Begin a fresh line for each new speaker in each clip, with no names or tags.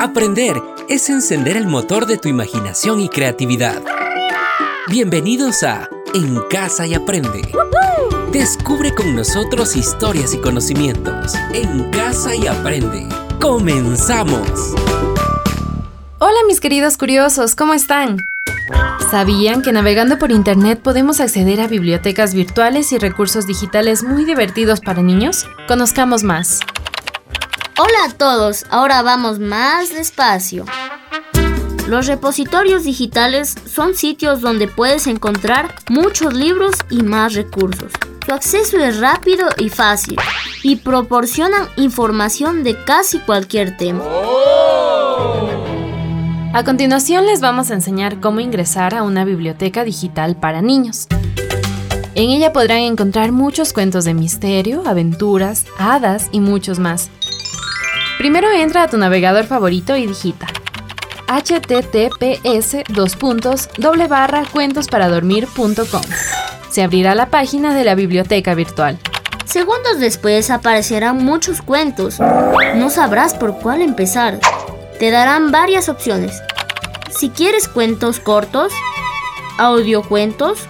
Aprender es encender el motor de tu imaginación y creatividad. Bienvenidos a En Casa y Aprende. Descubre con nosotros historias y conocimientos. En Casa y Aprende. ¡Comenzamos!
Hola mis queridos curiosos, ¿cómo están? ¿Sabían que navegando por Internet podemos acceder a bibliotecas virtuales y recursos digitales muy divertidos para niños? Conozcamos más.
Hola a todos, ahora vamos más despacio. Los repositorios digitales son sitios donde puedes encontrar muchos libros y más recursos. Su acceso es rápido y fácil y proporcionan información de casi cualquier tema.
A continuación les vamos a enseñar cómo ingresar a una biblioteca digital para niños. En ella podrán encontrar muchos cuentos de misterio, aventuras, hadas y muchos más. Primero entra a tu navegador favorito y digita https cuentosparadormir.com. Se abrirá la página de la biblioteca virtual.
Segundos después aparecerán muchos cuentos. No sabrás por cuál empezar. Te darán varias opciones. Si quieres cuentos cortos, audiocuentos,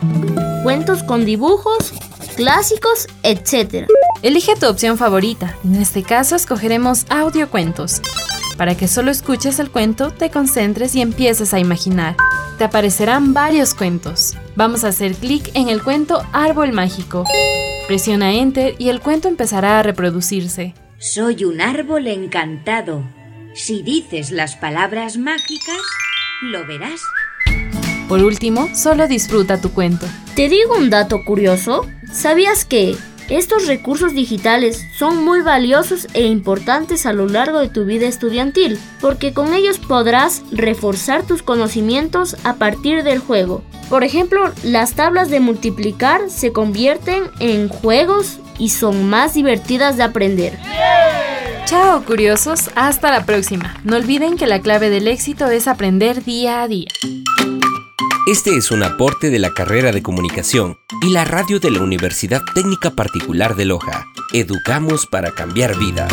cuentos con dibujos, clásicos, etc.
Elige tu opción favorita. En este caso escogeremos audiocuentos. Para que solo escuches el cuento, te concentres y empieces a imaginar. Te aparecerán varios cuentos. Vamos a hacer clic en el cuento Árbol Mágico. Presiona Enter y el cuento empezará a reproducirse.
Soy un árbol encantado. Si dices las palabras mágicas, lo verás.
Por último, solo disfruta tu cuento.
¿Te digo un dato curioso? ¿Sabías que estos recursos digitales son muy valiosos e importantes a lo largo de tu vida estudiantil, porque con ellos podrás reforzar tus conocimientos a partir del juego. Por ejemplo, las tablas de multiplicar se convierten en juegos y son más divertidas de aprender.
Chao curiosos, hasta la próxima. No olviden que la clave del éxito es aprender día a día.
Este es un aporte de la carrera de comunicación y la radio de la Universidad Técnica Particular de Loja. Educamos para cambiar vidas.